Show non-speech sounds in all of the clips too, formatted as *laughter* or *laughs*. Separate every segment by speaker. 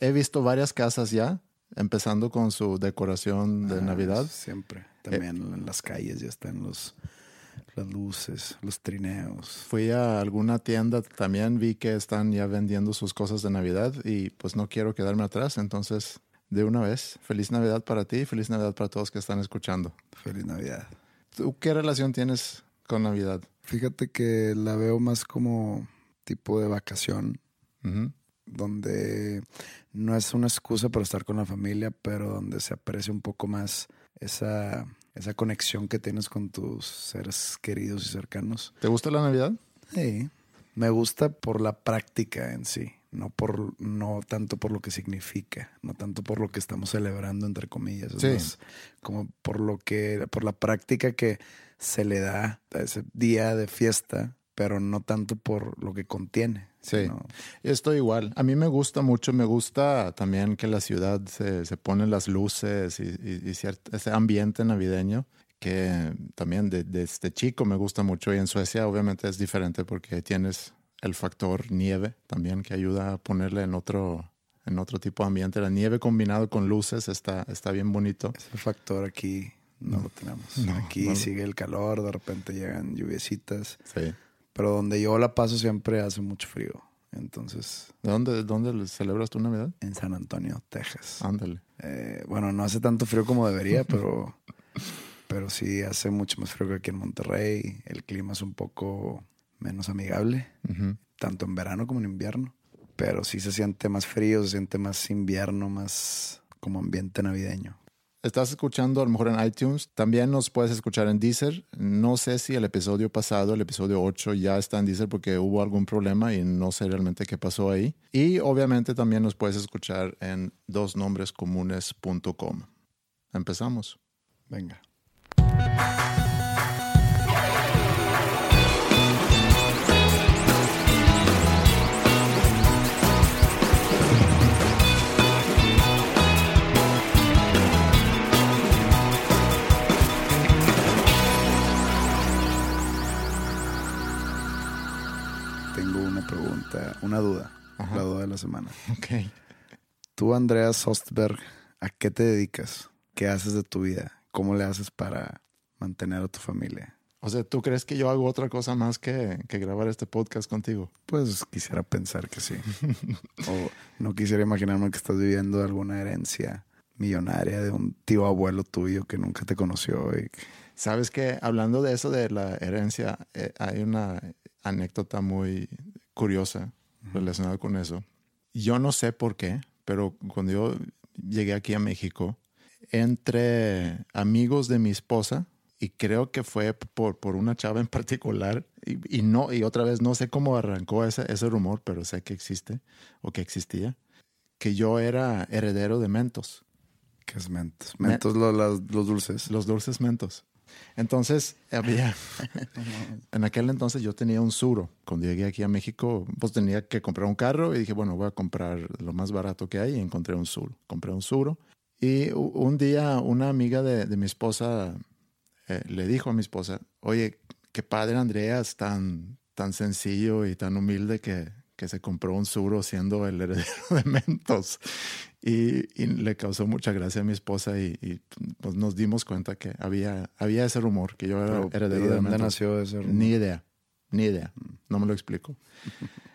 Speaker 1: He visto varias casas ya, empezando con su decoración de
Speaker 2: Ah,
Speaker 1: Navidad.
Speaker 2: Siempre. También en las calles ya están los, las luces, los trineos.
Speaker 1: Fui a alguna tienda, también vi que están ya vendiendo sus cosas de Navidad y pues no quiero quedarme atrás, entonces de una vez, feliz Navidad para ti y feliz Navidad para todos que están escuchando.
Speaker 2: Feliz Navidad.
Speaker 1: ¿Tú qué relación tienes con Navidad?
Speaker 2: Fíjate que la veo más como tipo de vacación. Donde no es una excusa para estar con la familia, pero donde se aprecia un poco más esa, esa conexión que tienes con tus seres queridos y cercanos.
Speaker 1: ¿Te gusta la Navidad?
Speaker 2: Sí, me gusta por la práctica en sí, no por no tanto por lo que significa, no tanto por lo que estamos celebrando entre comillas, es
Speaker 1: Sí.
Speaker 2: más como por lo que por la práctica que se le da a ese día de fiesta, pero no tanto por lo que contiene.
Speaker 1: Sí.
Speaker 2: sino-
Speaker 1: Estoy igual. A mí me gusta mucho, me gusta también que la ciudad se, se ponen las luces y, y- y ciert- ese ambiente navideño que también de- desde chico me gusta mucho y en Suecia obviamente es diferente porque tienes el factor nieve también que ayuda a ponerle en otro, en otro tipo de ambiente. La nieve combinado con luces está, está bien bonito.
Speaker 2: ese factor aquí no, lo tenemos.
Speaker 1: no,
Speaker 2: aquí
Speaker 1: no.
Speaker 2: sigue el calor, de repente llegan lluviecitas,
Speaker 1: Sí.
Speaker 2: Pero donde yo la paso siempre hace mucho frío. Entonces,
Speaker 1: ¿De dónde, dónde celebras tu Navidad?
Speaker 2: en San Antonio, Texas.
Speaker 1: Ándale.
Speaker 2: Eh, bueno, no hace tanto frío como debería, *laughs* pero, pero sí hace mucho más frío que aquí en Monterrey. El clima es un poco menos amigable, tanto en verano como en invierno. Pero sí se siente más frío, se siente más invierno, más como ambiente navideño.
Speaker 1: Estás escuchando a lo mejor en iTunes. También nos puedes escuchar en Deezer. No sé si el episodio pasado, el episodio 8, ya está en Deezer porque hubo algún problema y no sé realmente qué pasó ahí. Y obviamente también nos puedes escuchar en dosnombrescomunes.com. Empezamos.
Speaker 2: Venga. Pregunta, una duda, la duda de la semana.
Speaker 1: Ok.
Speaker 2: Tú, Andreas Sostberg, ¿a qué te dedicas? ¿Qué haces de tu vida? ¿Cómo le haces para mantener a tu familia?
Speaker 1: O sea, ¿tú crees que yo hago otra cosa más que, que grabar este podcast contigo?
Speaker 2: Pues quisiera pensar que sí. *laughs* o no quisiera imaginarme que estás viviendo alguna herencia millonaria de un tío abuelo tuyo que nunca te conoció. Y...
Speaker 1: Sabes que hablando de eso de la herencia, eh, hay una anécdota muy curiosa relacionada con eso. Yo no sé por qué, pero cuando yo llegué aquí a México, entre amigos de mi esposa, y creo que fue por, por una chava en particular, y, y no, y otra vez no sé cómo arrancó ese, ese rumor, pero sé que existe o que existía, que yo era heredero de Mentos.
Speaker 2: ¿Qué es mentos? Mentos lo- las- los dulces.
Speaker 1: Los dulces mentos. Entonces, había. *laughs* en aquel entonces yo tenía un suro. Cuando llegué aquí a México, pues tenía que comprar un carro y dije, bueno, voy a comprar lo más barato que hay y encontré un suro. Compré un suro. Y un día una amiga de, de mi esposa eh, le dijo a mi esposa, oye, qué padre Andreas, tan, tan sencillo y tan humilde que, que se compró un suro siendo el heredero de *laughs* Mentos. Y, y le causó mucha gracia a mi esposa y, y, pues nos dimos cuenta que había, había ese rumor, que yo era
Speaker 2: Pero, ¿y
Speaker 1: heredero
Speaker 2: de
Speaker 1: de
Speaker 2: dónde nació ese rumor?
Speaker 1: Ni idea. Ni idea. No me lo explico. *laughs*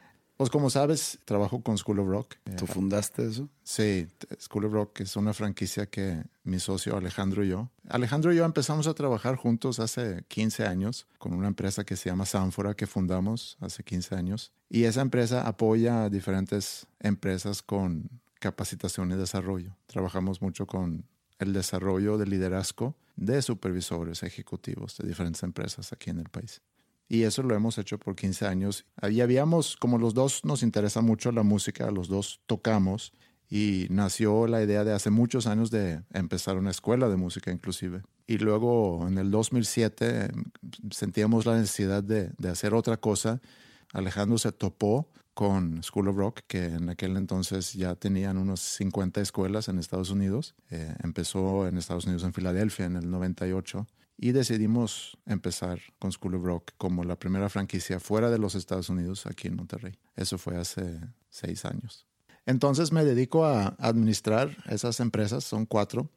Speaker 1: Pues como sabes, trabajo con School of Rock.
Speaker 2: ¿Tú fundaste eso?
Speaker 1: Sí, School of Rock es una franquicia que mi socio Alejandro y yo. Alejandro y yo empezamos a trabajar juntos hace 15 años con una empresa que se llama Sanfora que fundamos hace 15 años. Y esa empresa apoya a diferentes empresas con capacitación y desarrollo. Trabajamos mucho con el desarrollo de liderazgo de supervisores ejecutivos de diferentes empresas aquí en el país. Y eso lo hemos hecho por 15 años. Ahí habíamos, como los dos nos interesa mucho la música, los dos tocamos y nació la idea de hace muchos años de empezar una escuela de música inclusive. Y luego en el 2007 sentíamos la necesidad de, de hacer otra cosa. Alejandro se topó con School of Rock, que en aquel entonces ya tenían unos 50 escuelas en Estados Unidos. Eh, empezó en Estados Unidos, en Filadelfia, en el 98 y decidimos empezar con School of Rock como la primera franquicia fuera de los Estados Unidos aquí en Monterrey. Eso fue hace seis años. Entonces me dedico a administrar esas empresas, son cuatro.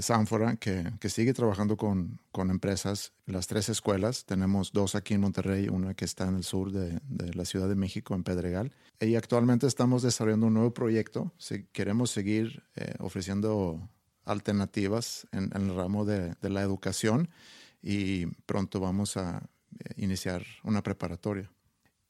Speaker 1: Sanfora, que, que sigue trabajando con, con, empresas, las tres escuelas. Tenemos dos aquí en Monterrey, una que está en el sur de, de la Ciudad de México, en Pedregal. Y actualmente estamos desarrollando un nuevo proyecto. Si queremos seguir eh, ofreciendo alternativas en, en el ramo de, de, la educación y pronto vamos a eh, iniciar una preparatoria.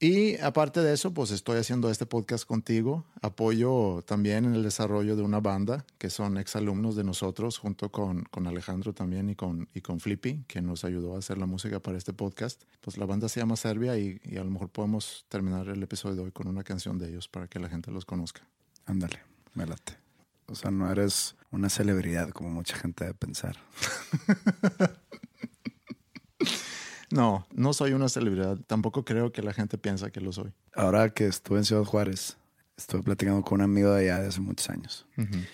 Speaker 1: Y aparte de eso, pues estoy haciendo este podcast contigo. Apoyo también en el desarrollo de una banda que son exalumnos de nosotros, junto con, con Alejandro también y con, y con Flippy, que nos ayudó a hacer la música para este podcast. Pues la banda se llama Serbia y, y a lo mejor podemos terminar el episodio de hoy con una canción de ellos para que la gente los conozca.
Speaker 2: Ándale, me late. O sea, no eres una celebridad como mucha gente debe pensar. *laughs*
Speaker 1: no, no soy una celebridad. Tampoco creo que la gente piensa que lo soy.
Speaker 2: Ahora que estuve en Ciudad Juárez, estuve platicando con un amigo de allá de hace muchos años. Uh -huh.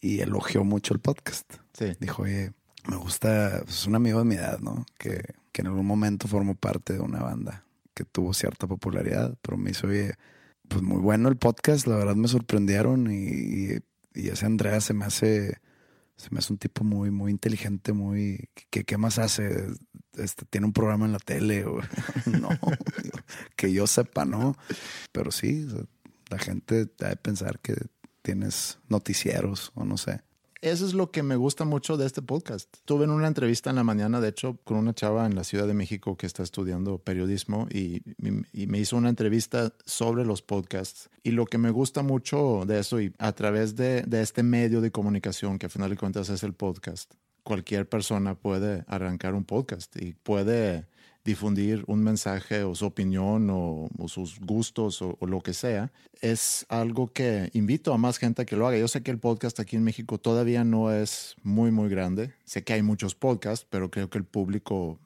Speaker 2: Y elogió mucho el podcast.
Speaker 1: Sí.
Speaker 2: Dijo, oye, me gusta, es pues, un amigo de mi edad, ¿no? Que, que en algún momento formó parte de una banda que tuvo cierta popularidad, pero me hizo, oye, pues muy bueno el podcast, la verdad me sorprendieron y, y y ese Andrea se me hace se me hace un tipo muy muy inteligente muy que qué más hace este tiene un programa en la tele o, *laughs* no que yo sepa no pero sí la gente debe pensar que tienes noticieros o no sé
Speaker 1: eso es lo que me gusta mucho de este podcast. Tuve en una entrevista en la mañana, de hecho, con una chava en la Ciudad de México que está estudiando periodismo y, me hizo una entrevista sobre los podcasts. Y lo que me gusta mucho de eso y a través de, este medio de comunicación, que a final de cuentas es el podcast, cualquier persona puede arrancar un podcast y puede difundir un mensaje o su opinión o, sus gustos o, o, lo que sea, es algo que invito a más gente a que lo haga. Yo sé que el podcast aquí en México todavía no es muy, muy grande. Sé que hay muchos podcasts, pero creo que el público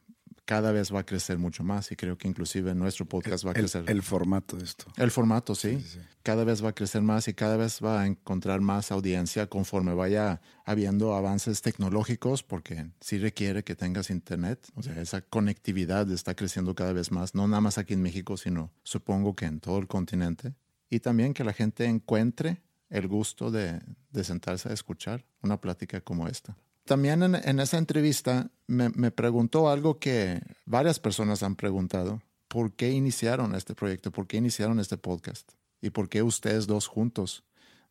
Speaker 1: cada vez va a crecer mucho más y creo que inclusive nuestro podcast va a crecer.
Speaker 2: El, el, formato de esto.
Speaker 1: El formato, sí. Sí, sí. Cada vez va a crecer más y cada vez va a encontrar más audiencia conforme vaya habiendo avances tecnológicos porque sí requiere que tengas internet. O sea, esa conectividad está creciendo cada vez más, no nada más aquí en México, sino supongo que en todo el continente. Y también que la gente encuentre el gusto de, de sentarse a escuchar una plática como esta. También en, en esa entrevista me, me, preguntó algo que varias personas han preguntado. ¿Por qué iniciaron este proyecto? ¿Por qué iniciaron este podcast? ¿Y por qué ustedes dos juntos?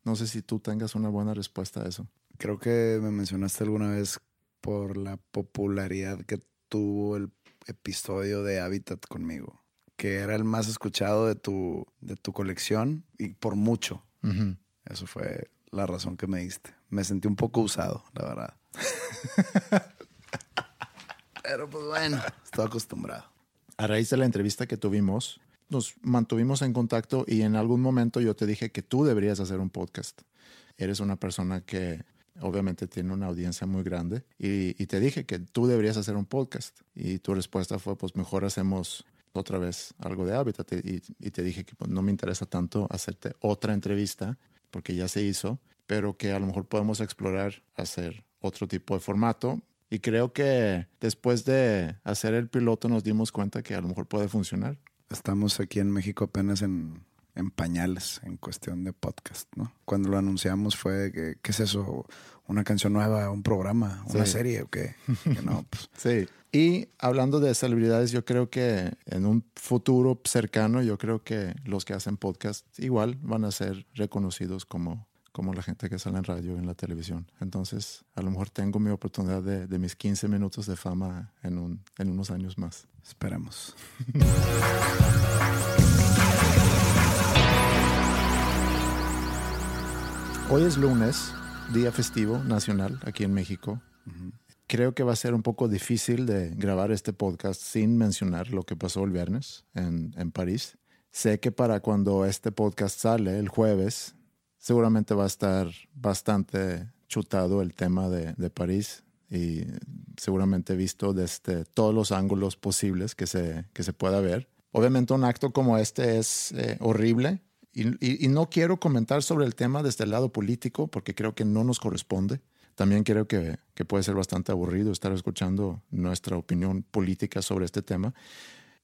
Speaker 1: No sé si tú tengas una buena respuesta a eso.
Speaker 2: Creo que me mencionaste alguna vez por la popularidad que tuvo el episodio de Habitat conmigo, que era el más escuchado de tu, de tu colección y por mucho. Uh -huh. Eso fue la razón que me diste. Me sentí un poco usado, la verdad. Pero pues bueno, estoy acostumbrado.
Speaker 1: A raíz de la entrevista que tuvimos, nos mantuvimos en contacto y en algún momento yo te dije que tú deberías hacer un podcast. Eres una persona que obviamente tiene una audiencia muy grande y, y te dije que tú deberías hacer un podcast. Y tu respuesta fue, pues mejor hacemos otra vez algo de hábitat. Y, y te dije que pues, no me interesa tanto hacerte otra entrevista porque ya se hizo, pero que a lo mejor podemos explorar hacer otro tipo de formato. Y creo que después de hacer el piloto nos dimos cuenta que a lo mejor puede funcionar.
Speaker 2: Estamos aquí en México apenas en en pañales en cuestión de podcast, ¿no? Cuando lo anunciamos fue, que, ¿qué es eso? ¿Una canción nueva, un programa, una
Speaker 1: Sí.
Speaker 2: serie o qué? Que no, *laughs* pues,
Speaker 1: Sí. Y hablando de celebridades, yo creo que en un futuro cercano, yo creo que los que hacen podcast igual van a ser reconocidos como, como la gente que sale en radio y en la televisión. Entonces, a lo mejor tengo mi oportunidad de, de mis 15 minutos de fama en, un, en unos años más.
Speaker 2: esperemos. *laughs*
Speaker 1: Hoy es lunes, día festivo nacional aquí en México. Creo que va a ser un poco difícil de grabar este podcast sin mencionar lo que pasó el viernes en, en París. Sé que para cuando este podcast sale el jueves, seguramente va a estar bastante chutado el tema de, de París y seguramente visto desde todos los ángulos posibles que se, que se pueda ver. Obviamente un acto como este es eh, horrible y, no quiero comentar sobre el tema desde el lado político porque creo que no nos corresponde. También creo que, que puede ser bastante aburrido estar escuchando nuestra opinión política sobre este tema.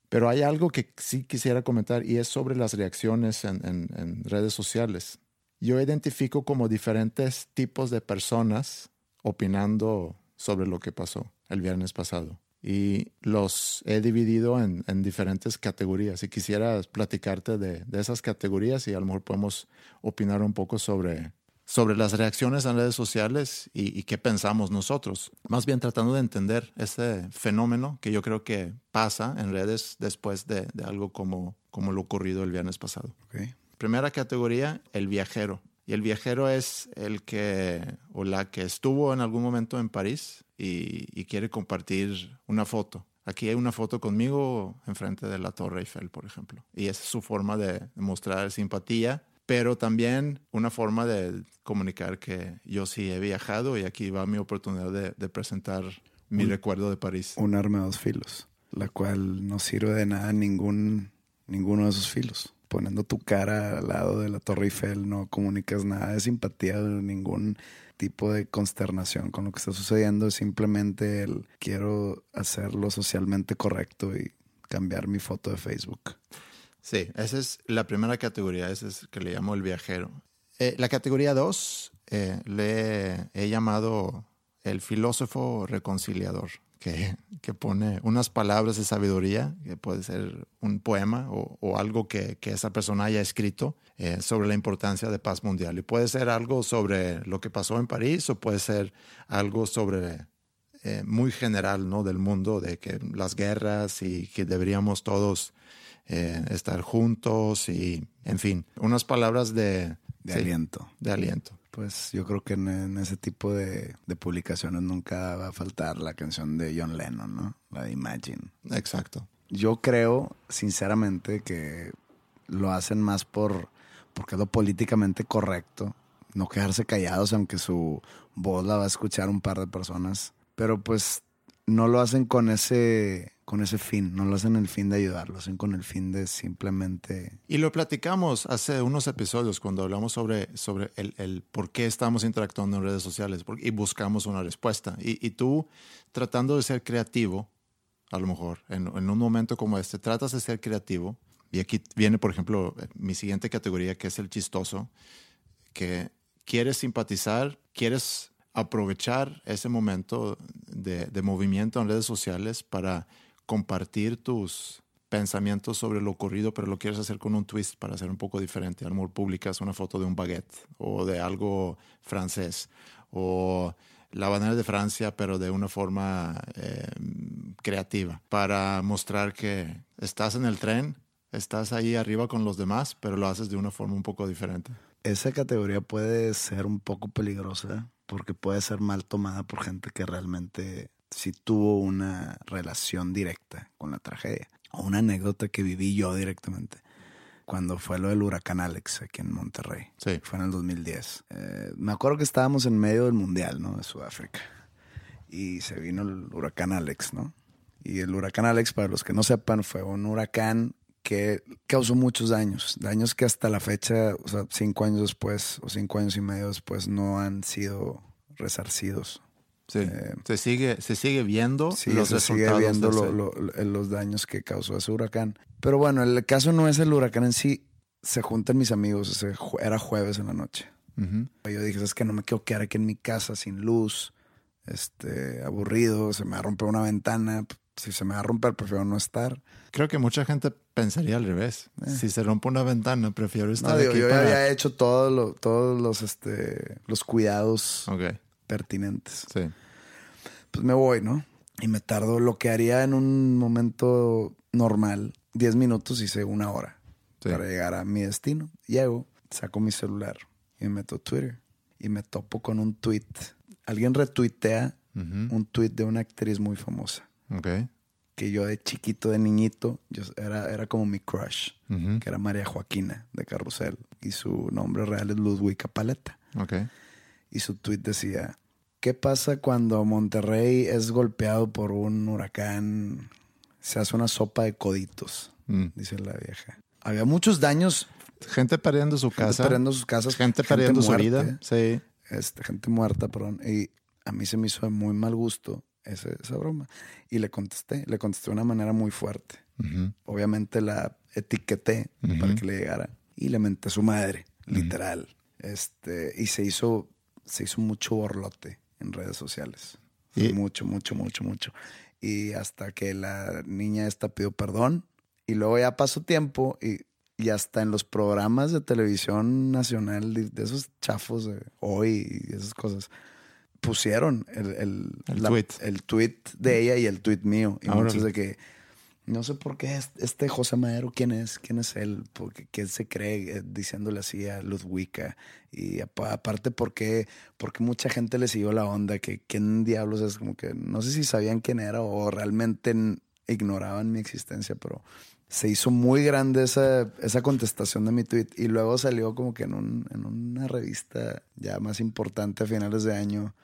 Speaker 1: Pero hay algo que sí quisiera comentar y es sobre las reacciones en redes sociales. Yo identifico como diferentes tipos de personas opinando sobre lo que pasó el viernes pasado. Y los he dividido en, en diferentes categorías. Y quisiera platicarte de, de esas categorías y a lo mejor podemos opinar un poco sobre, sobre las reacciones en redes sociales y, y qué pensamos nosotros. Más bien tratando de entender ese fenómeno que yo creo que pasa en redes después de, de algo como, como lo ocurrido el viernes pasado.
Speaker 2: ¿ok?
Speaker 1: Primera categoría, el viajero. Y el viajero es el que o la que estuvo en algún momento en París y, y quiere compartir una foto. Aquí hay una foto conmigo enfrente de la Torre Eiffel, por ejemplo. Y esa es su forma de mostrar simpatía, pero también una forma de comunicar que yo sí he viajado y aquí va mi oportunidad de, de presentar mi recuerdo de París.
Speaker 2: Un arma de dos filos, la cual no sirve de nada ningún, ninguno de esos filos. Poniendo tu cara al lado de la Torre Eiffel no comunicas nada de simpatía, ningún tipo de consternación con lo que está sucediendo. Es simplemente el quiero hacerlo socialmente correcto y cambiar mi foto de Facebook.
Speaker 1: Sí, esa es la primera categoría, esa es que le llamo el viajero. Eh, la categoría dos eh, le he llamado el filósofo reconciliador, que, que pone unas palabras de sabiduría, que puede ser un poema o, o algo que, que esa persona haya escrito eh, sobre la importancia de paz mundial. Y puede ser algo sobre lo que pasó en París o puede ser algo sobre eh, muy general ¿no? del mundo, de que las guerras y que deberíamos todos eh, estar juntos y, en fin, unas palabras de,
Speaker 2: De
Speaker 1: sí,
Speaker 2: aliento.
Speaker 1: de aliento.
Speaker 2: Pues yo creo que en, en ese tipo de, de publicaciones nunca va a faltar la canción de John Lennon, ¿no? La de Imagine.
Speaker 1: Exacto.
Speaker 2: Yo creo, sinceramente, que lo hacen más por porque es lo políticamente correcto. No quedarse callados, aunque su voz la va a escuchar un par de personas. Pero pues no lo hacen con ese, con ese fin. No lo hacen el fin de ayudar. Lo hacen con el fin de simplemente
Speaker 1: Y lo platicamos hace unos episodios cuando hablamos sobre, sobre el, el por qué estamos interactuando en redes sociales y buscamos una respuesta. Y, y tú, tratando de ser creativo, a lo mejor, en un momento como este, tratas de ser creativo. Y aquí viene, por ejemplo, mi siguiente categoría, que es el chistoso, que quieres simpatizar, quieres aprovechar ese momento de, movimiento en redes sociales para compartir tus pensamientos sobre lo ocurrido, pero lo quieres hacer con un twist para hacer un poco diferente. A lo mejor publicas una foto de un baguette o de algo francés o la bandera de Francia, pero de una forma eh, creativa, para mostrar que estás en el tren, estás ahí arriba con los demás, pero lo haces de una forma un poco diferente.
Speaker 2: esa categoría puede ser un poco peligrosa porque puede ser mal tomada por gente que realmente sí tuvo una relación directa con la tragedia. O una anécdota que viví yo directamente cuando fue lo del huracán Alex aquí en Monterrey.
Speaker 1: Sí.
Speaker 2: Fue en el 2010. Eh, me acuerdo que estábamos en medio del Mundial, ¿no? De Sudáfrica. Y se vino el huracán Alex, ¿no? Y el huracán Alex, para los que no sepan, fue un huracán que causó muchos daños, daños que hasta la fecha, o sea, cinco años después o cinco años y medio después no han sido resarcidos.
Speaker 1: Sí, se, sigue, se sigue viendo
Speaker 2: Sí,
Speaker 1: los
Speaker 2: se sigue viendo
Speaker 1: de
Speaker 2: lo-
Speaker 1: ese-
Speaker 2: lo- lo- los daños que causó ese huracán. Pero bueno, el caso no es el huracán en sí, se juntan mis amigos, ese era jueves en la noche.
Speaker 1: Ujú.
Speaker 2: Yo dije, es que no me quiero quedar aquí en mi casa sin luz, este, aburrido, se me va a romper una ventana. Si se me va a romper, prefiero no estar.
Speaker 1: Creo que mucha gente pensaría al revés. Si se rompe una ventana, prefiero estar
Speaker 2: Eh. No, digo,
Speaker 1: aquí
Speaker 2: yo
Speaker 1: para...
Speaker 2: había hecho todo lo- todos los, este, los cuidados pertinentes.
Speaker 1: sí.
Speaker 2: Pues me voy, ¿no? Y me tardo lo que haría en un momento normal, 10 minutos, hice una hora
Speaker 1: Sí.
Speaker 2: para llegar a mi destino. Llego, saco mi celular y me meto a Twitter y me topo con un tweet. Alguien retuitea un tweet de una actriz muy famosa Que yo de chiquito, de niñito, yo era, era como mi crush, que era María Joaquina de Carrusel y su nombre real es Ludwika Paleta. Y su tweet decía, ¿qué pasa cuando Monterrey es golpeado por un huracán? Se hace una sopa de coditos,
Speaker 1: Mm.
Speaker 2: dice la vieja. Había muchos daños,
Speaker 1: Gente perdiendo su
Speaker 2: gente
Speaker 1: casa.
Speaker 2: perdiendo sus casas,
Speaker 1: Gente perdiendo su vida. Sí.
Speaker 2: este, gente muerta, perdón. Y a mí se me hizo de muy mal gusto ese- esa broma. Y le contesté, le contesté de una manera muy fuerte.
Speaker 1: Ujú.
Speaker 2: Obviamente la etiqueté para
Speaker 1: Ujú.
Speaker 2: que le llegara y le menté a su madre, literal. Este, y se hizo, se hizo mucho borlote en redes sociales.
Speaker 1: Y-
Speaker 2: Mucho, mucho, mucho, mucho. Y hasta que la niña esta pidió perdón. Y luego ya pasó tiempo y, y hasta en los programas de televisión nacional, de, de esos chafos de hoy y esas cosas, pusieron el, el,
Speaker 1: El tweet.
Speaker 2: el tweet de ella y el tweet mío. Y
Speaker 1: Órale.
Speaker 2: muchos de que no sé por qué es- este José Madero, ¿quién es? ¿Quién es él? Porque qué se cree eh, diciéndole así a Ludwika. Y apa- aparte, ¿por qué? Porque mucha gente le siguió la onda, que quién diablos es, como que no sé si sabían quién era o realmente ignoraban mi existencia, pero se hizo muy grande esa, esa contestación de mi tweet. Y luego salió como que en, un- en una revista ya más importante a finales de año,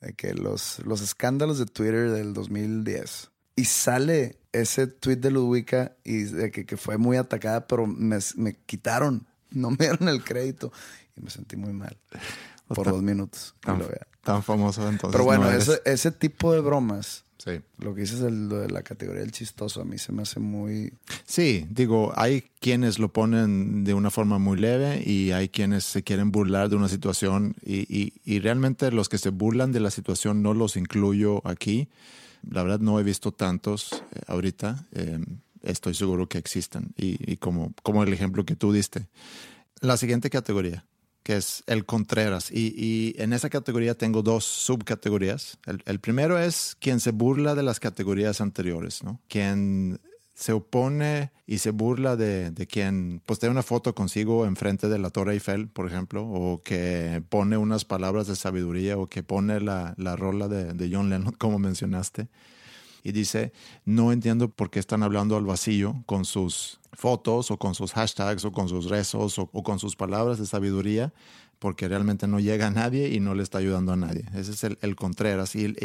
Speaker 2: de que los, los escándalos de Twitter del 2010. Y sale ese tweet de Ludwika y de que, que fue muy atacada, pero me, me quitaron, *laughs* no me dieron el crédito y me sentí muy mal por
Speaker 1: tan-
Speaker 2: dos minutos.
Speaker 1: Tan,
Speaker 2: lo vea.
Speaker 1: tan famoso entonces.
Speaker 2: Pero bueno,
Speaker 1: no eres.
Speaker 2: ese, ese tipo de bromas,
Speaker 1: Sí.
Speaker 2: lo que dices lo de la categoría del chistoso, a mí se me hace muy...
Speaker 1: Sí, digo, hay quienes lo ponen de una forma muy leve y hay quienes se quieren burlar de una situación y, y- y realmente los que se burlan de la situación no los incluyo aquí. La verdad no he visto tantos eh, ahorita. Eh, estoy seguro que existen y, y como, como el ejemplo que tú diste. La siguiente categoría, que es el Contreras. Y, y en esa categoría tengo dos subcategorías. El, el primero es quien se burla de las categorías anteriores, ¿no? Quien se opone y se burla de, de quien postea una foto consigo enfrente de la Torre Eiffel, por ejemplo, o que pone unas palabras de sabiduría o que pone la, la rola de, de John Lennon, *laughs* como mencionaste y dice, no entiendo por qué están hablando al vacío con sus fotos o con sus hashtags o con sus rezos o, con sus palabras de sabiduría, porque realmente no llega a nadie y no le está ayudando a nadie. Ese es el, el Contreras y el-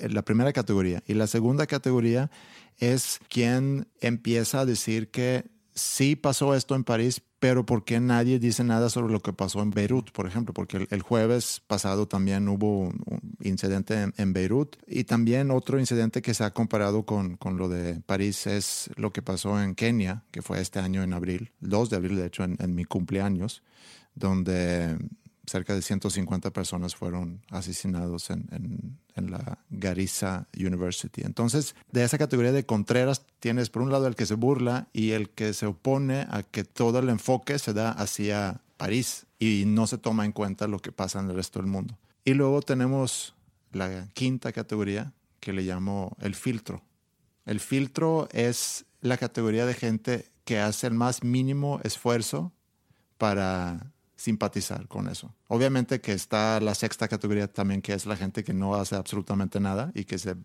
Speaker 1: el- la primera categoría. Y la segunda categoría es quien empieza a decir que sí pasó esto en París, pero ¿por qué nadie dice nada sobre lo que pasó en Beirut, por ejemplo? Porque el, jueves pasado también hubo un, incidente en, en Beirut y también otro incidente que se ha comparado con, con lo de París es lo que pasó en Kenia, que fue este año en abril, el 2 de abril, de hecho, en, en mi cumpleaños, donde cerca de 150 personas fueron asesinados en, en- la Garissa University. Entonces, de esa categoría de Contreras tienes por un lado el que se burla y el que se opone a que todo el enfoque se da hacia París y no se toma en cuenta lo que pasa en el resto del mundo. Y luego tenemos la quinta categoría que le llamo el filtro. El filtro es la categoría de gente que hace el más mínimo esfuerzo para simpatizar con eso. Obviamente que está la sexta categoría también, que es la gente que no hace absolutamente nada y que se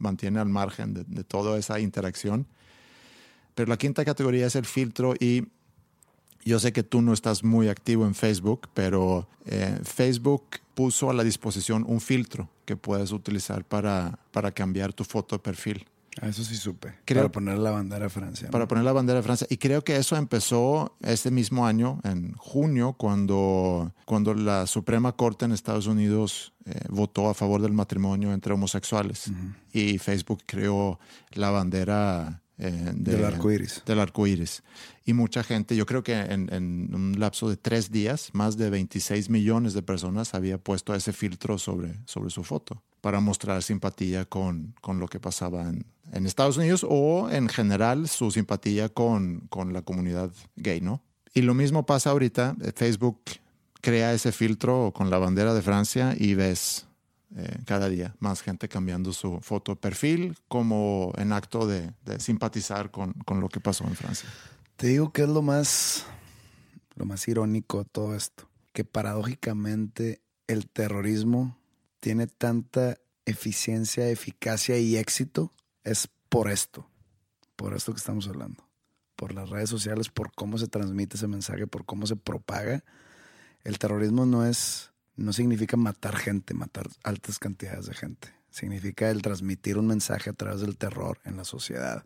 Speaker 1: mantiene al margen de, toda esa interacción. Pero la quinta categoría es el filtro y yo sé que tú no estás muy activo en Facebook, pero eh, Facebook puso a la disposición un filtro que puedes utilizar para, para cambiar tu foto de perfil.
Speaker 2: A eso sí supe.
Speaker 1: Creo-
Speaker 2: para poner la bandera de Francia. ¿no?
Speaker 1: para poner la bandera de Francia. Y creo que eso empezó ese mismo año, en junio, cuando, cuando la Suprema Corte en Estados Unidos eh, votó a favor del matrimonio entre homosexuales. Y Facebook creó la bandera eh,
Speaker 2: Del arco iris.
Speaker 1: Del arco iris. Y mucha gente, yo creo que en, en un lapso de tres días, más de 26 millones de personas había puesto ese filtro sobre, sobre su foto para mostrar simpatía con, con lo que pasaba en, en Estados Unidos o en general su simpatía con, con la comunidad gay, ¿no? Y lo mismo pasa ahorita, eh, Facebook crea ese filtro con la bandera de Francia y ves eh, cada día más gente cambiando su foto perfil como en acto de, de simpatizar con, con, lo que pasó en Francia.
Speaker 2: Te digo que es lo más, lo más irónico de todo esto, que paradójicamente el terrorismo tiene tanta eficiencia, eficacia y éxito es por esto, por esto que estamos hablando, por las redes sociales, por cómo se transmite ese mensaje, por cómo se propaga. El terrorismo no es no significa matar gente, matar altas cantidades de gente. Significa el transmitir un mensaje a través del terror en la sociedad.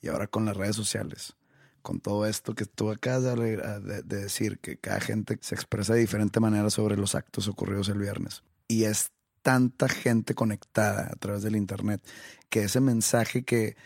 Speaker 2: Y ahora con las redes sociales, con todo esto que tú acabas de, de, de decir, que cada gente se expresa de diferente manera sobre los actos ocurridos el viernes. Y es tanta gente conectada a través del Internet que ese mensaje que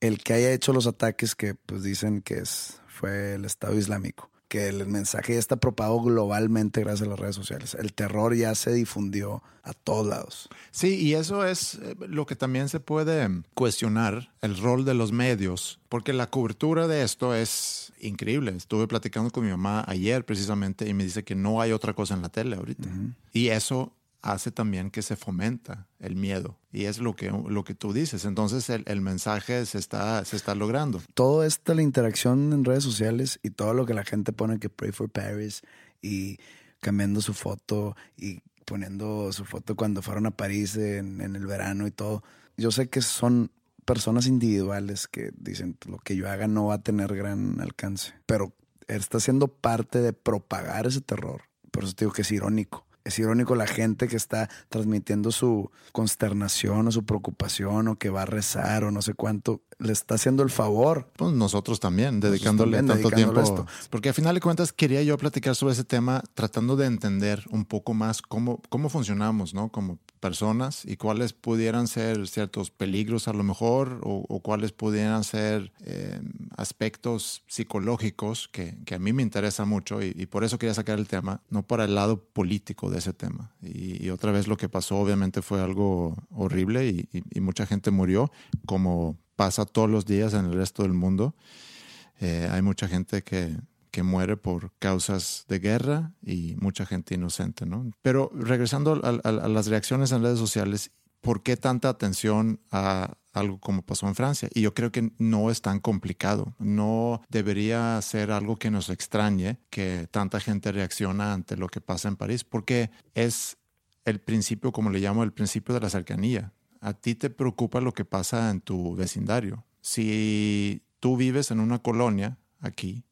Speaker 2: el que haya hecho los ataques que pues dicen que es, fue el Estado Islámico, que el mensaje ya está propagado globalmente gracias a las redes sociales. El terror ya se difundió a todos lados.
Speaker 1: Sí, y eso es lo que también se puede cuestionar, el rol de los medios, porque la cobertura de esto es increíble. Estuve platicando con mi mamá ayer precisamente y me dice que no hay otra cosa en la tele ahorita. Uh -huh. Y eso hace también que se fomenta el miedo. Y es lo que, lo que tú dices. Entonces el, el, mensaje se está, se está logrando.
Speaker 2: Todo esto, la interacción en redes sociales y todo lo que la gente pone que Pray for Paris y cambiando su foto y poniendo su foto cuando fueron a París en, en el verano y todo. Yo sé que son personas individuales que dicen lo que yo haga no va a tener gran alcance, pero está siendo parte de propagar ese terror. Por eso te digo que es irónico es irónico la gente que está transmitiendo su consternación o su preocupación o que va a rezar o no sé cuánto, le está haciendo el favor.
Speaker 1: Pues nosotros también, dedicándole también, tanto tiempo. Esto. Porque al final de cuentas quería yo platicar sobre ese tema tratando de entender un poco más cómo, cómo funcionamos, ¿no? Como personas y cuáles pudieran ser ciertos peligros a lo mejor o, cuáles pudieran ser eh, aspectos psicológicos que, que, a mí me interesa mucho y, por eso quería sacar el tema, no para el lado político de ese tema. Y, otra vez lo que pasó obviamente fue algo horrible y, y, mucha gente murió, como pasa todos los días en el resto del mundo. Eh, hay mucha gente que, que muere por causas de guerra y mucha gente inocente, ¿no? Pero regresando a, las reacciones en redes sociales, ¿por qué tanta atención a algo como pasó en Francia? Y yo creo que no es tan complicado. No debería ser algo que nos extrañe que tanta gente reacciona ante lo que pasa en París, porque es el principio, como le llamo, el principio de la cercanía. A ti te preocupa lo que pasa en tu vecindario. Si tú vives en una colonia aquí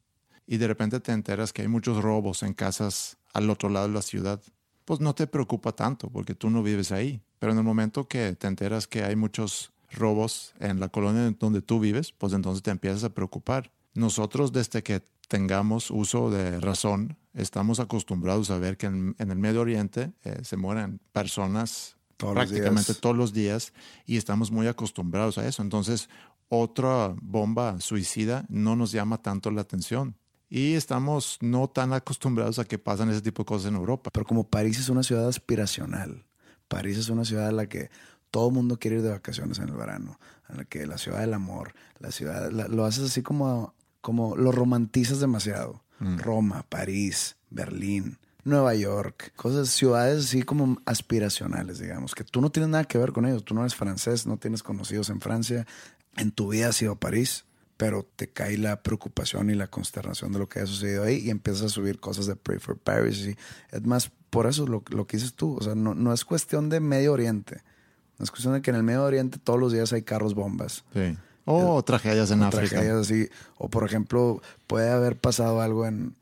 Speaker 1: y de repente te enteras que hay muchos robos en casas al otro lado de la ciudad, pues no te preocupa tanto porque tú no vives ahí. Pero en el momento que te enteras que hay muchos robos en la colonia donde tú vives, pues entonces te empiezas a preocupar. Nosotros desde que tengamos uso de razón, estamos acostumbrados a ver que en, en el Medio Oriente eh, se mueren personas
Speaker 2: todos
Speaker 1: prácticamente
Speaker 2: los
Speaker 1: todos los días y estamos muy acostumbrados a eso. Entonces, otra bomba suicida no nos llama tanto la atención y estamos no tan acostumbrados a que pasan ese tipo de cosas en Europa.
Speaker 2: Pero como París es una ciudad aspiracional, París es una ciudad a la que todo el mundo quiere ir de vacaciones en el verano, en la que la ciudad del amor, la ciudad, la, lo haces así como, como lo romantizas demasiado. Mm. Roma, París, Berlín, Nueva York, cosas, ciudades así como aspiracionales, digamos, que tú no tienes nada que ver con ellos. Tú no eres francés, no tienes conocidos en Francia, en tu vida has ido a París pero te cae la preocupación y la consternación de lo que ha sucedido ahí y empiezas a subir cosas de Pray for Paris. Y es más, por eso lo, lo que dices tú, o sea, no, no, es cuestión de Medio Oriente, no es cuestión de que en el Medio Oriente todos los días hay carros bombas.
Speaker 1: Sí. O tragedias en
Speaker 2: o
Speaker 1: África.
Speaker 2: Tragedias así. O por ejemplo, puede haber pasado algo en,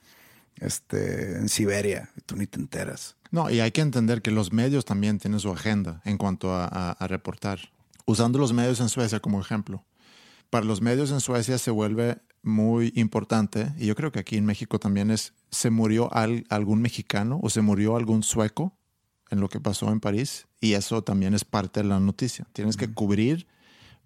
Speaker 2: este, en Siberia y tú ni te enteras.
Speaker 1: No, y hay que entender que los medios también tienen su agenda en cuanto a, a, a reportar. Usando los medios en Suecia como ejemplo para los medios en Suecia se vuelve muy importante, y yo creo que aquí en México también es, ¿se murió al, algún mexicano o se murió algún sueco en lo que pasó en París? Y eso también es parte de la noticia. Tienes que cubrir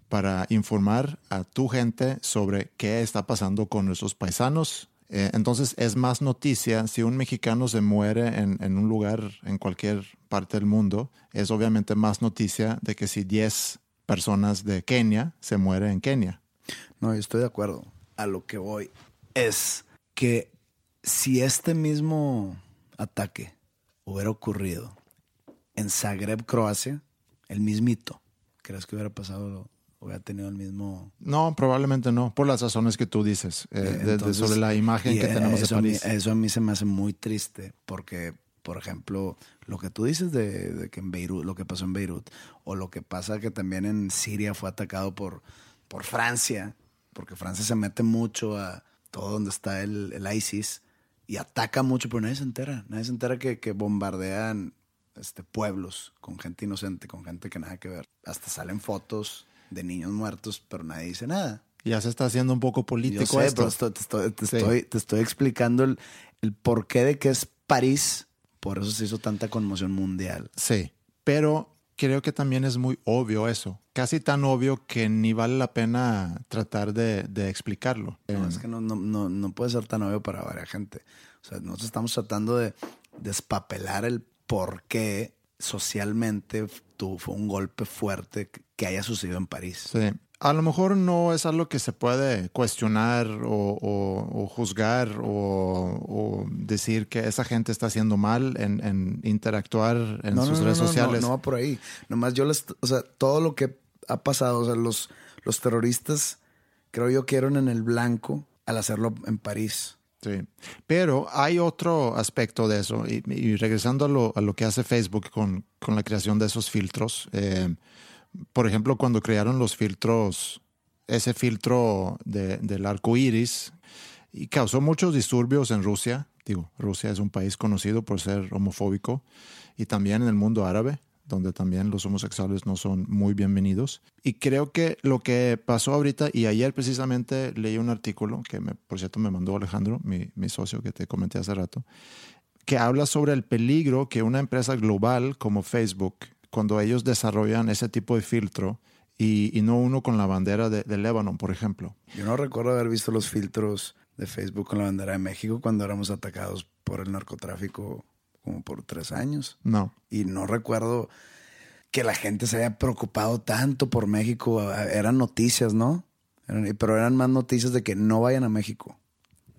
Speaker 1: para informar a tu gente sobre qué está pasando con nuestros paisanos. Eh, entonces es más noticia si un mexicano se muere en, en, un lugar en cualquier parte del mundo, es obviamente más noticia de que si 10 personas de Kenia se mueren en Kenia.
Speaker 2: No, yo estoy de acuerdo. A lo que voy es que si este mismo ataque hubiera ocurrido en Zagreb, Croacia, el mismito, ¿crees que hubiera pasado hubiera tenido el mismo.
Speaker 1: No, probablemente no, por las razones que tú dices, eh, sobre la imagen que tenemos de París.
Speaker 2: A mí, eso a mí se me hace muy triste, porque, por ejemplo, lo que tú dices de, de, que en Beirut, lo que pasó en Beirut, o lo que pasa que también en Siria fue atacado por, por Francia, porque Francia se mete mucho a todo donde está el, el ISIS y ataca mucho, pero nadie se entera. Nadie se entera que, que bombardean este, pueblos con gente inocente, con gente que nada que ver. Hasta salen fotos de niños muertos, pero nadie dice nada.
Speaker 1: Ya se está haciendo un poco político
Speaker 2: Yo sé,
Speaker 1: esto.
Speaker 2: Pero te, estoy, te, sí. estoy, te, estoy, explicando el, el porqué de que es París. Por eso se hizo tanta conmoción mundial.
Speaker 1: Sí, pero creo que también es muy obvio eso. Casi tan obvio que ni vale la pena tratar de, de explicarlo.
Speaker 2: No, es que no, no, no, no, puede ser tan obvio para varias gente. O sea, nosotros estamos tratando de despapelar el por qué socialmente tuvo, fue un golpe fuerte que haya sucedido en París.
Speaker 1: Sí. A lo mejor no es algo que se puede cuestionar o, o, o juzgar o, o, decir que esa gente está haciendo mal en, en interactuar en
Speaker 2: no,
Speaker 1: sus
Speaker 2: no,
Speaker 1: redes
Speaker 2: no,
Speaker 1: sociales.
Speaker 2: No, no va por ahí. Nomás yo les, o sea, todo lo que ha pasado, o sea, los, los terroristas creo yo que eran en el blanco al hacerlo en París.
Speaker 1: Sí, pero hay otro aspecto de eso, y, y regresando a lo, a lo, que hace Facebook con, con, la creación de esos filtros, eh, por ejemplo, cuando crearon los filtros, ese filtro de, del arco iris, y causó muchos disturbios en Rusia, digo, Rusia es un país conocido por ser homofóbico, y también en el mundo árabe, donde también los homosexuales no son muy bienvenidos. Y creo que lo que pasó ahorita, y ayer precisamente leí un artículo que me, por cierto me mandó Alejandro, mi, mi socio que te comenté hace rato, que habla sobre el peligro que una empresa global como Facebook, cuando ellos desarrollan ese tipo de filtro, y, y no uno con la bandera de, de Lebanon, por ejemplo.
Speaker 2: Yo no recuerdo haber visto los filtros de Facebook con la bandera de México cuando éramos atacados por el narcotráfico como por tres años.
Speaker 1: No.
Speaker 2: Y no recuerdo que la gente se haya preocupado tanto por México. Eran noticias, ¿no? Eran, pero eran más noticias de que no vayan a México.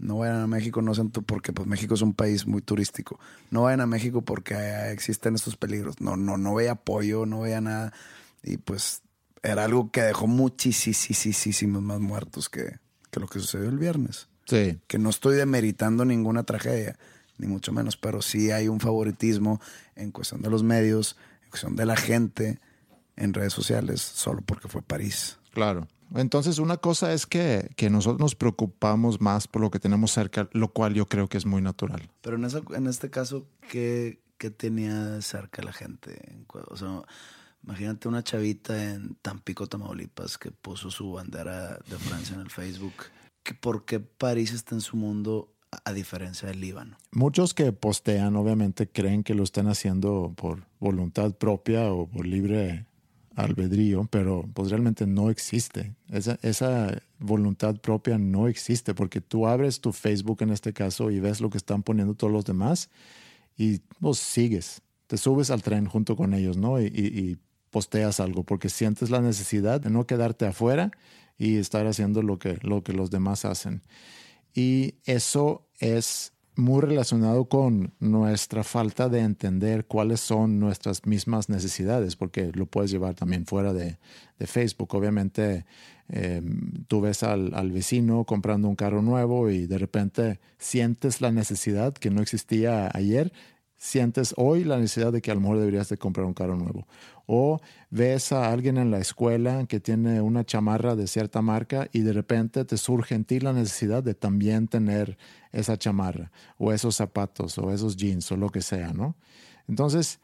Speaker 2: No vayan a México, no sean tú, porque pues México es un país muy turístico. No vayan a México porque existen estos peligros. No, no, no veía apoyo, no veía nada. Y pues era algo que dejó muchísimos más muertos que, que lo que sucedió el viernes.
Speaker 1: Sí.
Speaker 2: Que no estoy demeritando ninguna tragedia ni mucho menos, pero sí hay un favoritismo en cuestión de los medios, en cuestión de la gente en redes sociales, solo porque fue París.
Speaker 1: Claro. Entonces, una cosa es que, que nosotros nos preocupamos más por lo que tenemos cerca, lo cual yo creo que es muy natural.
Speaker 2: Pero en, esa, en este caso, ¿qué, ¿qué, tenía cerca la gente? O sea, imagínate una chavita en Tampico, Tamaulipas, que puso su bandera de Francia en el Facebook. ¿Por qué París está en su mundo a diferencia del Líbano.
Speaker 1: Muchos que postean obviamente creen que lo están haciendo por voluntad propia o por libre albedrío, pero pues realmente no existe. Esa, esa voluntad propia no existe porque tú abres tu Facebook en este caso y ves lo que están poniendo todos los demás y pues sigues, te subes al tren junto con ellos, ¿no? Y, y, posteas algo porque sientes la necesidad de no quedarte afuera y estar haciendo lo que, lo que los demás hacen. Y eso es muy relacionado con nuestra falta de entender cuáles son nuestras mismas necesidades, porque lo puedes llevar también fuera de, de Facebook. Obviamente, eh, tú ves al, al, vecino comprando un carro nuevo y de repente sientes la necesidad que no existía ayer, sientes hoy la necesidad de que a lo mejor deberías de comprar un carro nuevo. O ves a alguien en la escuela que tiene una chamarra de cierta marca y de repente te surge en ti la necesidad de también tener esa chamarra o esos zapatos o esos jeans o lo que sea, ¿no? Entonces,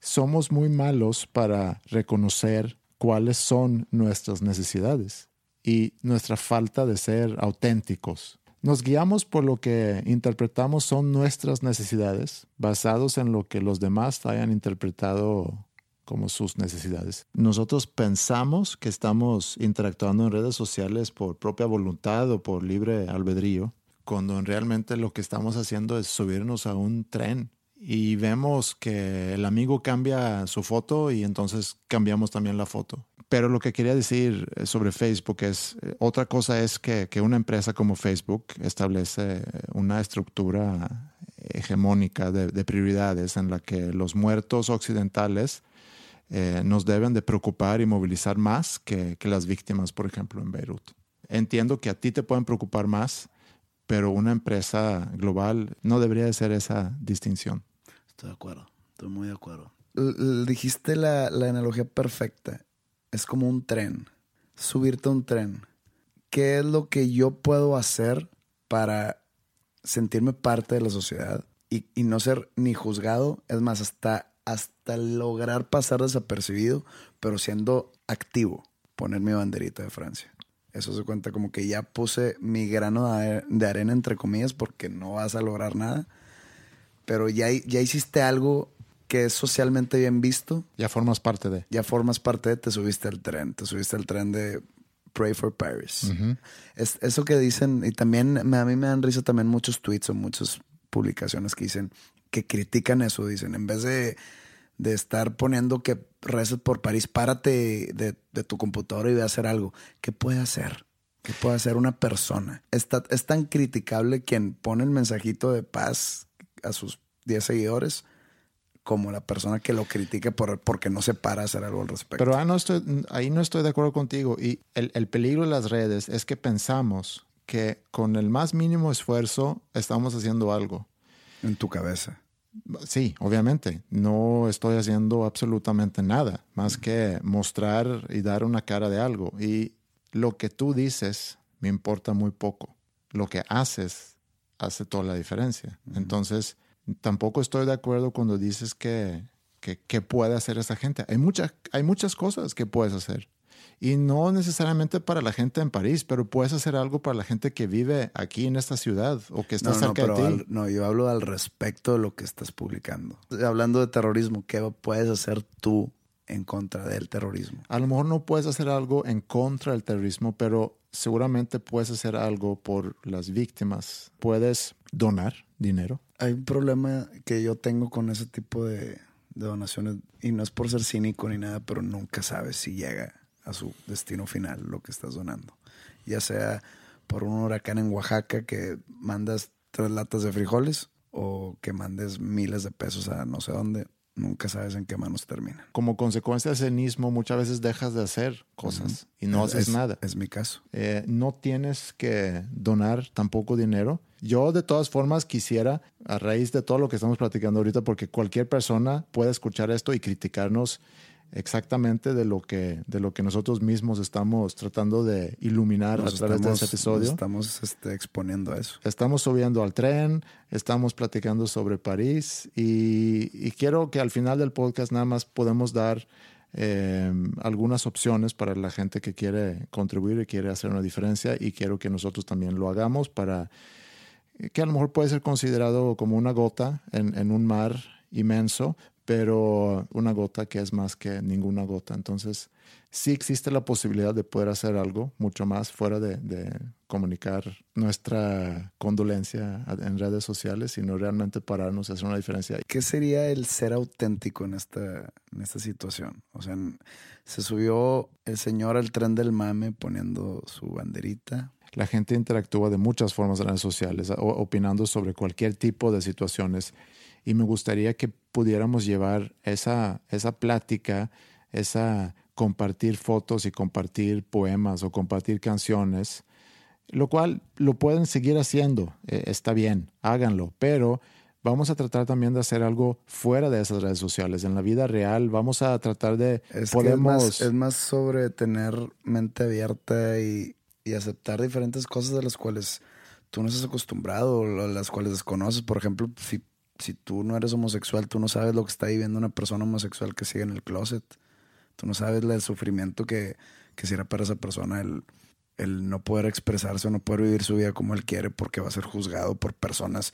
Speaker 1: somos muy malos para reconocer cuáles son nuestras necesidades y nuestra falta de ser auténticos. Nos guiamos por lo que interpretamos son nuestras necesidades, basados en lo que los demás hayan interpretado como sus necesidades. Nosotros pensamos que estamos interactuando en redes sociales por propia voluntad o por libre albedrío, cuando realmente lo que estamos haciendo es subirnos a un tren y vemos que el amigo cambia su foto y entonces cambiamos también la foto. Pero lo que quería decir sobre Facebook es, eh, otra cosa es que, que una empresa como Facebook establece una estructura hegemónica de, de, prioridades en la que los muertos occidentales eh, nos deben de preocupar y movilizar más que, que, las víctimas, por ejemplo, en Beirut. Entiendo que a ti te pueden preocupar más, pero una empresa global no debería de ser esa distinción.
Speaker 2: Estoy de acuerdo, estoy muy de acuerdo. L dijiste la, la analogía perfecta. Es como un tren, subirte a un tren. ¿Qué es lo que yo puedo hacer para sentirme parte de la sociedad y, y, no ser ni juzgado, es más, hasta, hasta lograr pasar desapercibido, pero siendo activo, poner mi banderita de Francia. Eso se cuenta como que ya puse mi grano de, arena, entre comillas, porque no vas a lograr nada, pero ya, ya hiciste algo que es socialmente bien visto.
Speaker 1: Ya formas parte de.
Speaker 2: Ya formas parte de, te subiste al tren, te subiste al tren de Pray for Paris. Uh -huh. es, eso que dicen, y también a mí me dan risa también muchos tweets o muchas publicaciones que dicen, que critican eso, dicen, en vez de, de estar poniendo que reces por París, párate de, de, tu computadora y ve a hacer algo. ¿Qué puede hacer? ¿Qué puede hacer una persona? Está, es tan criticable quien pone el mensajito de paz a sus 10 seguidores como la persona que lo critique por, porque no se para a hacer algo al respecto.
Speaker 1: Pero ah, no estoy, ahí no estoy de acuerdo contigo. Y el, el, peligro de las redes es que pensamos que con el más mínimo esfuerzo estamos haciendo algo.
Speaker 2: En tu cabeza.
Speaker 1: Sí, obviamente. No estoy haciendo absolutamente nada más que mostrar y dar una cara de algo. Y lo que tú dices me importa muy poco. Lo que haces hace toda la diferencia. Uh -huh. Entonces, tampoco estoy de acuerdo cuando dices que, que, que, puede hacer esa gente. Hay, mucha, hay muchas cosas que puedes hacer. Y no necesariamente para la gente en París, pero puedes hacer algo para la gente que vive aquí en esta ciudad o que está
Speaker 2: no,
Speaker 1: cerca
Speaker 2: no,
Speaker 1: de ti.
Speaker 2: Al, no, yo hablo al respecto de lo que estás publicando. Hablando de terrorismo, ¿qué puedes hacer tú en contra del terrorismo?
Speaker 1: A lo mejor no puedes hacer algo en contra del terrorismo, pero seguramente puedes hacer algo por las víctimas. Puedes donar dinero.
Speaker 2: Hay un problema que yo tengo con ese tipo de, donaciones, y no es por ser cínico ni nada, pero nunca sabes si llega a su destino final lo que estás donando. Ya sea por un huracán en Oaxaca que mandas tres latas de frijoles o que mandes miles de pesos a no sé dónde, nunca sabes en qué manos termina.
Speaker 1: Como consecuencia del cinismo, muchas veces dejas de hacer cosas uh -huh. y no
Speaker 2: es,
Speaker 1: haces nada.
Speaker 2: Es mi caso.
Speaker 1: Eh, no tienes que donar tampoco dinero. Yo de todas formas quisiera, a raíz de todo lo que estamos platicando ahorita, porque cualquier persona puede escuchar esto y criticarnos exactamente de lo que de lo que nosotros mismos estamos tratando de iluminar
Speaker 2: nos
Speaker 1: a través
Speaker 2: estamos,
Speaker 1: de este episodio.
Speaker 2: Estamos este, exponiendo a eso.
Speaker 1: Estamos subiendo al tren, estamos platicando sobre París y, y quiero que al final del podcast nada más podemos dar eh, algunas opciones para la gente que quiere contribuir y quiere hacer una diferencia y quiero que nosotros también lo hagamos para que a lo mejor puede ser considerado como una gota en, en un mar inmenso, pero una gota que es más que ninguna gota. Entonces, sí existe la posibilidad de poder hacer algo mucho más fuera de, de, comunicar nuestra condolencia en redes sociales, sino realmente pararnos y hacer una diferencia.
Speaker 2: ¿Qué sería el ser auténtico en esta, en esta situación? O sea, se subió el señor al tren del mame poniendo su banderita,
Speaker 1: la gente interactúa de muchas formas en redes sociales, opinando sobre cualquier tipo de situaciones. Y me gustaría que pudiéramos llevar esa, esa plática, esa compartir fotos y compartir poemas o compartir canciones, lo cual lo pueden seguir haciendo, eh, está bien, háganlo, pero vamos a tratar también de hacer algo fuera de esas redes sociales. En la vida real vamos a tratar de...
Speaker 2: Es, podemos... es, más, es más sobre tener mente abierta y, y aceptar diferentes cosas de las cuales tú no estás acostumbrado o las cuales desconoces. Por ejemplo, si, si tú no eres homosexual, tú no sabes lo que está viviendo una persona homosexual que sigue en el closet. Tú no sabes el sufrimiento que, que será para esa persona el, el no poder expresarse o no poder vivir su vida como él quiere porque va a ser juzgado por personas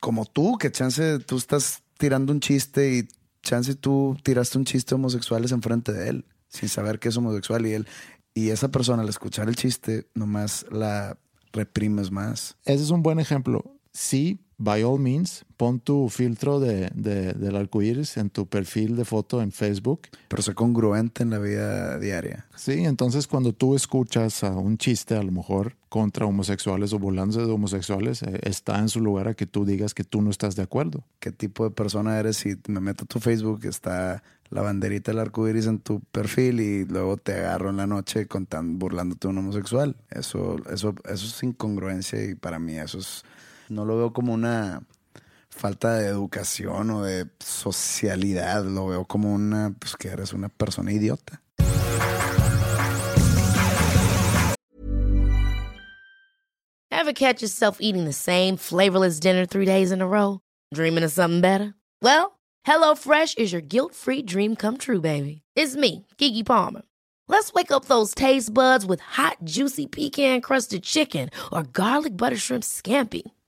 Speaker 2: como tú, que chance tú estás tirando un chiste y chance tú tiraste un chiste homosexuales enfrente de él, sin saber que es homosexual y él, y esa persona al escuchar el chiste, nomás la reprimes más.
Speaker 1: Ese es un buen ejemplo. Sí, by all means, pon tu filtro de, de, del arco iris en tu perfil de foto en Facebook.
Speaker 2: Pero sé congruente en la vida diaria.
Speaker 1: Sí, entonces cuando tú escuchas a un chiste, a lo mejor contra homosexuales o burlándose de homosexuales, eh, está en su lugar a que tú digas que tú no estás de acuerdo.
Speaker 2: ¿Qué tipo de persona eres? Si me meto a tu Facebook, está la banderita del arco iris en tu perfil y luego te agarro en la noche contando, burlándote de un homosexual. Eso, eso, eso es incongruencia y para mí eso es no lo veo como una falta de educación o de socialidad, lo veo como una, pues que eres una persona idiota.
Speaker 3: Ever catch yourself eating the same flavorless dinner three days in a row? Dreaming of something better? Well, HelloFresh is your guilt-free dream come true, baby. It's me, Kiki Palmer. Let's wake up those taste buds with hot, juicy pecan-crusted chicken or garlic butter shrimp scampi.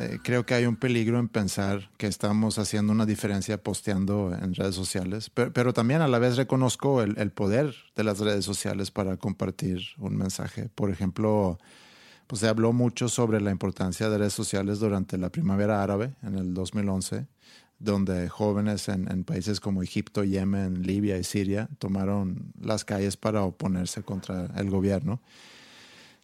Speaker 1: eh, creo que hay un peligro en pensar que estamos haciendo una diferencia posteando en redes sociales, pero, también a la vez reconozco el, poder de las redes sociales para compartir un mensaje. Por ejemplo, pues se habló mucho sobre la importancia de redes sociales durante la primavera árabe en el 2011, donde jóvenes en, en países como Egipto, Yemen, Libia y Siria tomaron las calles para oponerse contra el gobierno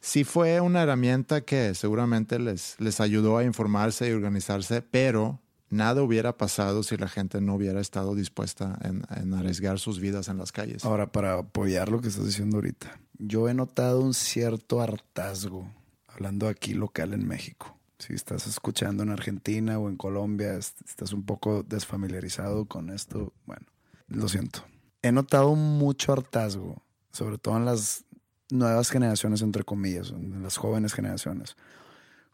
Speaker 1: sí fue una herramienta que seguramente les, les ayudó a informarse y organizarse, pero nada hubiera pasado si la gente no hubiera estado dispuesta en, en, arriesgar sus vidas en las calles.
Speaker 2: Ahora, para apoyar lo que estás diciendo ahorita, yo he notado un cierto hartazgo, hablando aquí local en México. Si estás escuchando en Argentina o en Colombia, estás un poco desfamiliarizado con esto, bueno, lo siento. He notado mucho hartazgo, sobre todo en las nuevas generaciones, entre comillas, las jóvenes generaciones,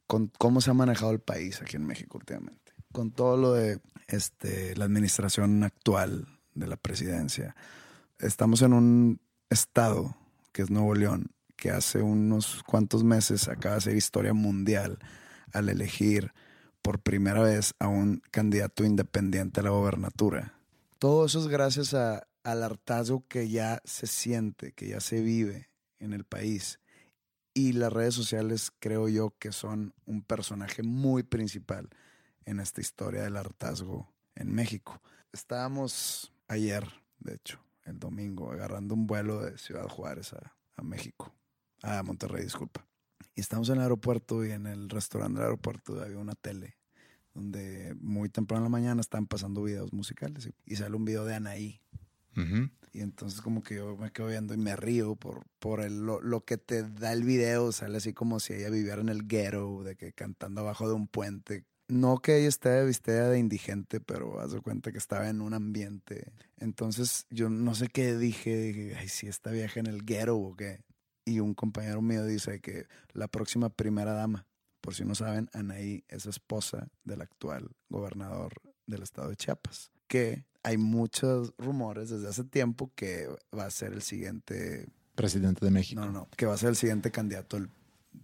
Speaker 2: con cómo se ha manejado el país aquí en México últimamente. Con todo lo de este, la administración actual de la presidencia. Estamos en un estado, que es Nuevo León, que hace unos cuantos meses acaba de hacer historia mundial al elegir por primera vez a un candidato independiente a la gobernatura. Todo eso es gracias a, al hartazgo que ya se siente, que ya se vive en el país. Y las redes sociales creo yo que son un personaje muy principal en esta historia del hartazgo en México. Estábamos ayer, de hecho, el domingo, agarrando un vuelo de Ciudad Juárez a, a México, a Monterrey, disculpa. Y estamos en el aeropuerto y en el restaurante del aeropuerto había una tele donde muy temprano en la mañana están pasando videos musicales y, y sale un video de Anaí. Y entonces como que yo me quedo viendo y me río por, por el, lo, lo, que te da el video. Sale así como si ella viviera en el ghetto, de que cantando abajo de un puente. No que ella esté vestida de indigente, pero haz de cuenta que estaba en un ambiente. Entonces yo no sé qué dije, dije, ay, si esta vieja en el ghetto o qué. Y un compañero mío dice que la próxima primera dama, por si no saben, Anaí es esposa del actual gobernador del estado de Chiapas. Que hay muchos rumores desde hace tiempo que va a ser el siguiente
Speaker 1: presidente de México.
Speaker 2: No, no, que va a ser el siguiente candidato del,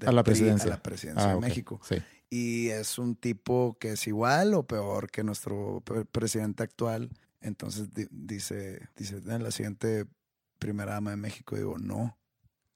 Speaker 1: a la presidencia,
Speaker 2: a la presidencia
Speaker 1: ah,
Speaker 2: de
Speaker 1: okay.
Speaker 2: México.
Speaker 1: Sí.
Speaker 2: Y es un tipo que es igual o peor que nuestro presidente actual. Entonces dice, dice en la siguiente primera dama de México, digo, no,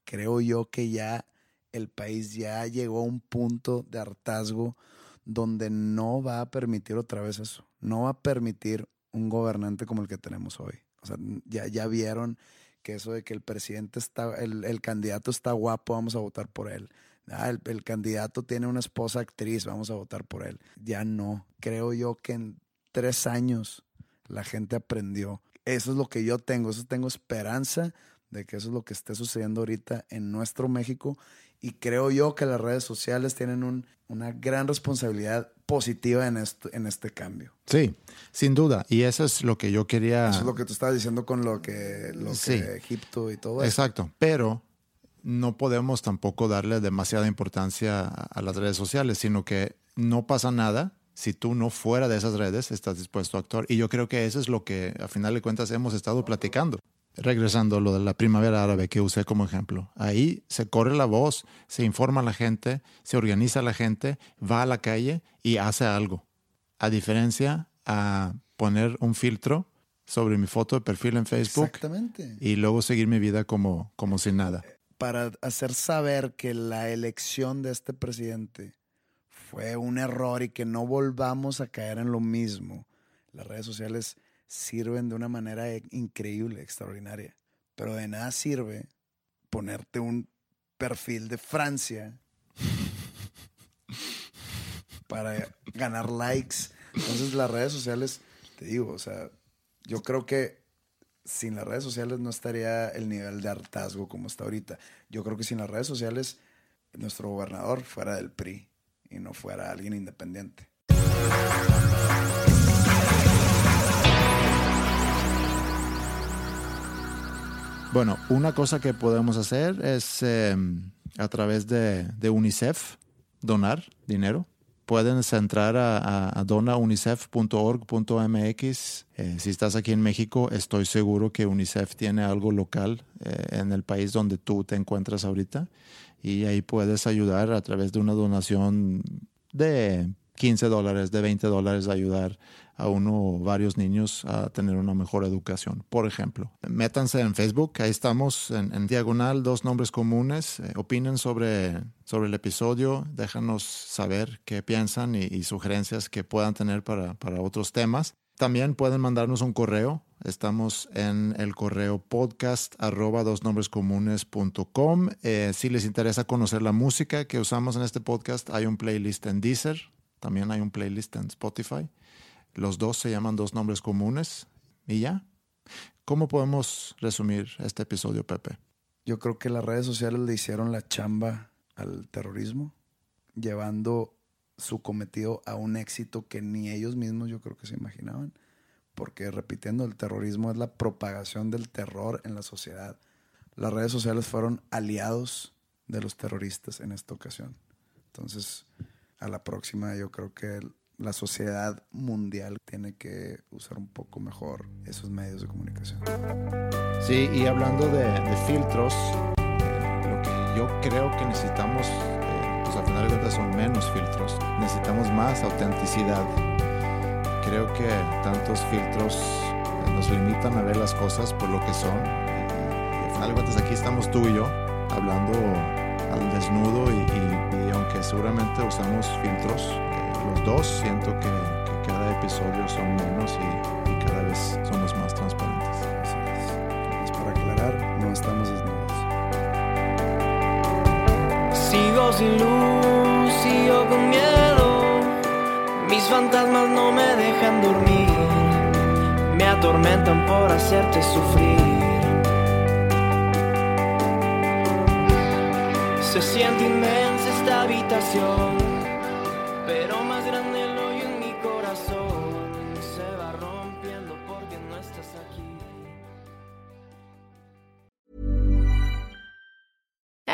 Speaker 2: creo yo que ya el país ya llegó a un punto de hartazgo donde no va a permitir otra vez eso. No va a permitir un gobernante como el que tenemos hoy. O sea, ya, ya vieron que eso de que el presidente está, el, el, candidato está guapo, vamos a votar por él. Ah, el, el candidato tiene una esposa actriz, vamos a votar por él. Ya no. Creo yo que en tres años la gente aprendió. Eso es lo que yo tengo, eso tengo esperanza de que eso es lo que esté sucediendo ahorita en nuestro México y creo yo que las redes sociales tienen un, una gran responsabilidad positiva en, esto, en este cambio.
Speaker 1: Sí, sin duda. Y eso es lo que yo quería...
Speaker 2: Eso es lo que tú estabas diciendo con lo que, lo
Speaker 1: Sí.
Speaker 2: que Egipto y todo eso.
Speaker 1: Exacto, pero no podemos tampoco darle demasiada importancia a, a las redes sociales, sino que no pasa nada si tú no fuera de esas redes estás dispuesto a actuar. Y yo creo que eso es lo que a final de cuentas hemos estado platicando. Regresando a lo de la primavera árabe que usé como ejemplo. Ahí se corre la voz, se informa a la gente, se organiza la gente, va a la calle y hace algo. A diferencia a poner un filtro sobre mi foto de perfil en Facebook
Speaker 2: Exactamente.
Speaker 1: y luego seguir mi vida como, como sin nada.
Speaker 2: Para hacer saber que la elección de este presidente fue un error y que no volvamos a caer en lo mismo. Las redes sociales sirven de una manera e- increíble, extraordinaria. Pero de nada sirve ponerte un perfil de Francia para ganar likes. Entonces las redes sociales, te digo, o sea, yo creo que sin las redes sociales no estaría el nivel de hartazgo como está ahorita. Yo creo que sin las redes sociales nuestro gobernador fuera del PRI y no fuera alguien independiente.
Speaker 1: Bueno, una cosa que podemos hacer es eh, a través de, UNICEF donar dinero. Pueden entrar a donaunicef.org.mx. Eh, si estás aquí en México, estoy seguro que UNICEF tiene algo local eh, en el país donde tú te encuentras ahorita. Y ahí puedes ayudar a través de una donación de 15 dólares, de 20 dólares, ayudar a uno o varios niños a tener una mejor educación. Por ejemplo, métanse en Facebook, ahí estamos en, diagonal, dos nombres comunes, eh, opinen sobre, sobre el episodio, déjanos saber qué piensan y, sugerencias que puedan tener para, para otros temas. También pueden mandarnos un correo. Estamos en el correo podcast arroba dosnombrescomunes.com. Eh, si les interesa conocer la música que usamos en este podcast, hay un playlist en Deezer. También hay un playlist en Spotify. Los dos se llaman Dos Nombres Comunes. Y ya. ¿Cómo podemos resumir este episodio, Pepe?
Speaker 2: Yo creo que las redes sociales le hicieron la chamba al terrorismo, llevando su cometido a un éxito que ni ellos mismos yo creo que se imaginaban. Porque, repitiendo, el terrorismo es la propagación del terror en la sociedad. Las redes sociales fueron aliados de los terroristas en esta ocasión. Entonces, a la próxima yo creo que la sociedad mundial tiene que usar un poco mejor esos medios de comunicación.
Speaker 1: Sí, y hablando de, filtros, eh, lo que yo creo que necesitamos, eh, pues al final de cuentas son menos filtros, necesitamos más autenticidad. Creo que tantos filtros eh, nos limitan a ver las cosas por lo que son. Y, y al final de cuentas aquí estamos tú y yo hablando al desnudo y, y- aunque seguramente usamos filtros, eh, los dos siento que, que cada episodio son menos y, y cada vez somos más transparentes.
Speaker 2: Así es. Entonces, para aclarar, no estamos desnudos.
Speaker 4: Sigo sin luz, sigo con miedo. Mis fantasmas no me dejan dormir. Me atormentan por hacerte sufrir. Se siente inmensa esta habitación.